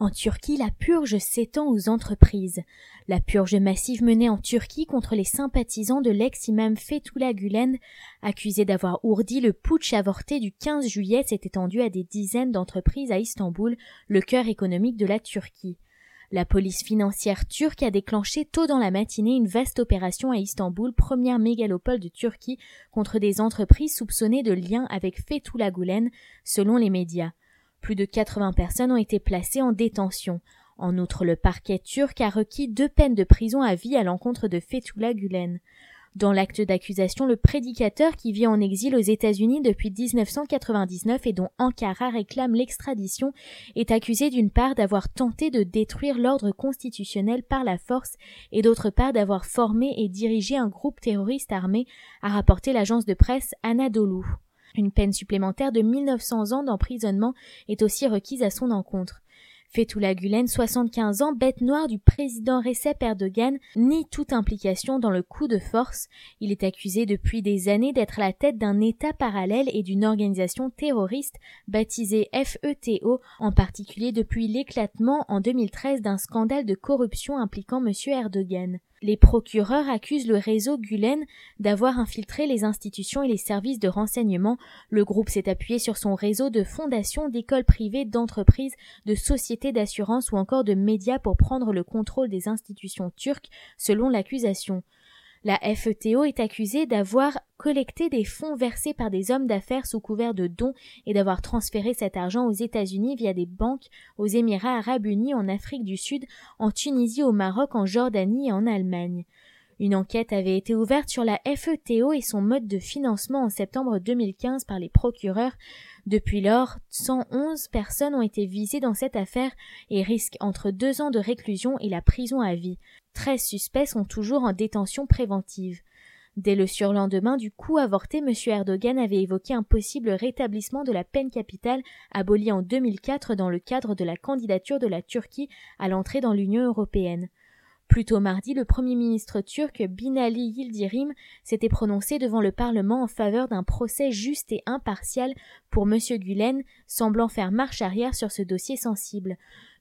En Turquie, la purge s'étend aux entreprises. La purge massive menée en Turquie contre les sympathisants de l'ex-imam Fethullah Gulen, accusé d'avoir ourdi le putsch avorté du 15 juillet, s'est étendue à des dizaines d'entreprises à Istanbul, le cœur économique de la Turquie. La police financière turque a déclenché tôt dans la matinée une vaste opération à Istanbul, première mégalopole de Turquie, contre des entreprises soupçonnées de liens avec Fethullah Gulen, selon les médias. Plus de 80 personnes ont été placées en détention. En outre, le parquet turc a requis deux peines de prison à vie à l'encontre de Fethullah Gulen. Dans l'acte d'accusation, le prédicateur qui vit en exil aux États-Unis depuis 1999 et dont Ankara réclame l'extradition est accusé d'une part d'avoir tenté de détruire l'ordre constitutionnel par la force et d'autre part d'avoir formé et dirigé un groupe terroriste armé, a rapporté l'agence de presse Anadolu. Une peine supplémentaire de 1900 ans d'emprisonnement est aussi requise à son encontre. Fethullah Gulen, 75 ans, bête noire du président Recep Erdogan, nie toute implication dans le coup de force. Il est accusé depuis des années d'être à la tête d'un État parallèle et d'une organisation terroriste baptisée FETO, en particulier depuis l'éclatement en 2013 d'un scandale de corruption impliquant M. Erdogan. Les procureurs accusent le réseau Gulen d'avoir infiltré les institutions et les services de renseignement. Le groupe s'est appuyé sur son réseau de fondations, d'écoles privées, d'entreprises, de sociétés d'assurance ou encore de médias pour prendre le contrôle des institutions turques, selon l'accusation. La FETO est accusée d'avoir collecté des fonds versés par des hommes d'affaires sous couvert de dons et d'avoir transféré cet argent aux États-Unis via des banques, aux Émirats arabes unis, en Afrique du Sud, en Tunisie, au Maroc, en Jordanie et en Allemagne. Une enquête avait été ouverte sur la FETO et son mode de financement en septembre 2015 par les procureurs. Depuis lors, 111 personnes ont été visées dans cette affaire et risquent entre deux ans de réclusion et la prison à vie. Treize suspects sont toujours en détention préventive. Dès le surlendemain du coup avorté, M. Erdogan avait évoqué un possible rétablissement de la peine capitale abolie en 2004 dans le cadre de la candidature de la Turquie à l'entrée dans l'Union européenne. Plus tôt mardi, le Premier ministre turc Binali Yildirim s'était prononcé devant le Parlement en faveur d'un procès juste et impartial pour M. Gulen, semblant faire marche arrière sur ce dossier sensible.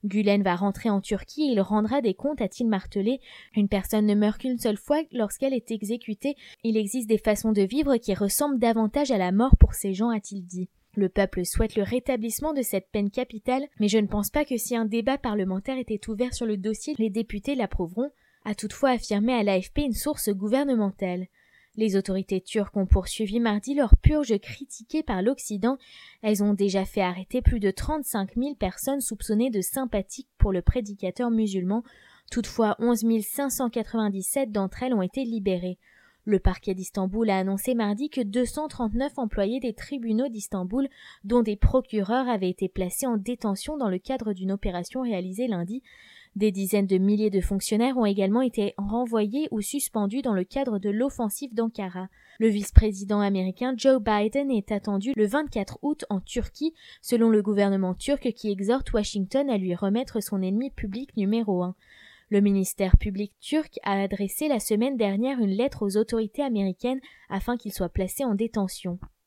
Gulen va rentrer en Turquie et il rendra des comptes, a-t-il martelé. Une personne ne meurt qu'une seule fois lorsqu'elle est exécutée. Il existe des façons de vivre qui ressemblent davantage à la mort pour ces gens, a-t-il dit. Le peuple souhaite le rétablissement de cette peine capitale, mais je ne pense pas que si un débat parlementaire était ouvert sur le dossier, les députés l'approuveront, a toutefois affirmé à l'AFP une source gouvernementale. Les autorités turques ont poursuivi mardi leur purge critiquée par l'Occident. Elles ont déjà fait arrêter plus de 35 000 personnes soupçonnées de sympathie pour le prédicateur musulman. Toutefois, 11 597 d'entre elles ont été libérées. Le parquet d'Istanbul a annoncé mardi que 239 employés des tribunaux d'Istanbul, dont des procureurs, avaient été placés en détention dans le cadre d'une opération réalisée lundi. Des dizaines de milliers de fonctionnaires ont également été renvoyés ou suspendus dans le cadre de l'offensive d'Ankara. Le vice-président américain Joe Biden est attendu le 24 août en Turquie, selon le gouvernement turc qui exhorte Washington à lui remettre son ennemi public numéro un. Le ministère public turc a adressé la semaine dernière une lettre aux autorités américaines afin qu'il soit placé en détention.